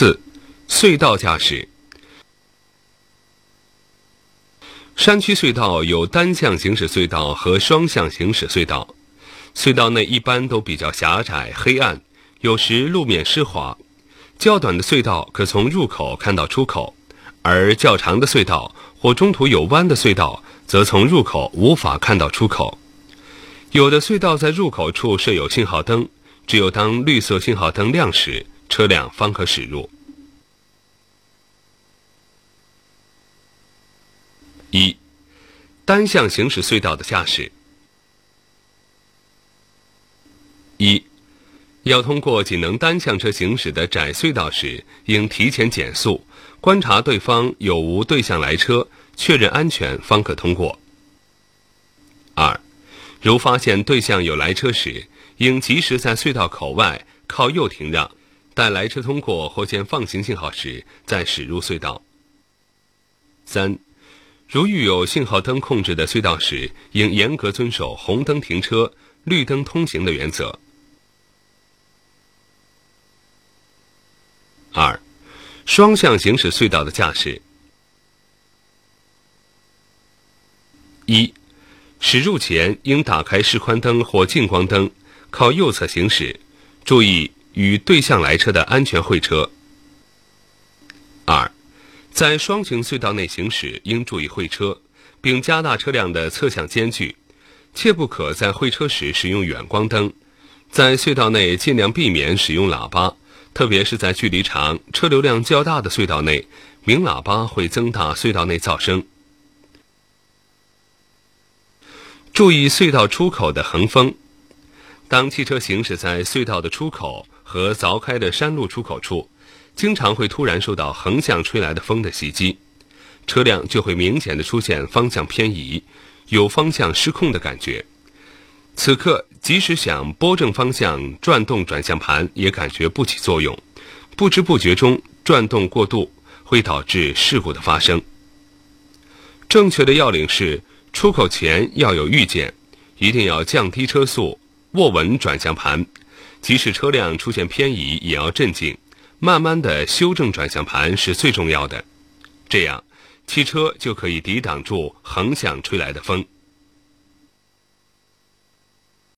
四、隧道驾驶。山区隧道有单向行驶隧道和双向行驶隧道，隧道内一般都比较狭窄、黑暗，有时路面湿滑。较短的隧道可从入口看到出口，而较长的隧道或中途有弯的隧道，则从入口无法看到出口。有的隧道在入口处设有信号灯，只有当绿色信号灯亮时，车辆方可驶入。一、单向行驶隧道的驾驶。一、要通过仅能单向车行驶的窄隧道时，应提前减速，观察对方有无对向来车，确认安全方可通过。二、如发现对向有来车时，应及时在隧道口外靠右停让，待来车通过或见放行信号时再驶入隧道。三、如遇有信号灯控制的隧道时，应严格遵守红灯停车、绿灯通行的原则。二、双向行驶隧道的驾驶。一、驶入前应打开示宽灯或近光灯，靠右侧行驶，注意与对向来车的安全会车。二、在双行隧道内行驶应注意会车，并加大车辆的侧向间距，切不可在会车时使用远光灯，在隧道内尽量避免使用喇叭。特别是在距离长、车流量较大的隧道内，鸣喇叭会增大隧道内噪声。注意隧道出口的横风。当汽车行驶在隧道的出口和凿开的山路出口处，经常会突然受到横向吹来的风的袭击，车辆就会明显的出现方向偏移，有方向失控的感觉。此刻，即使想拨正方向、转动转向盘，也感觉不起作用。不知不觉中转动过度，会导致事故的发生。正确的要领是：出口前要有预见，一定要降低车速，握稳转向盘。即使车辆出现偏移，也要镇静，慢慢的修正转向盘是最重要的。这样，汽车就可以抵挡住横向吹来的风。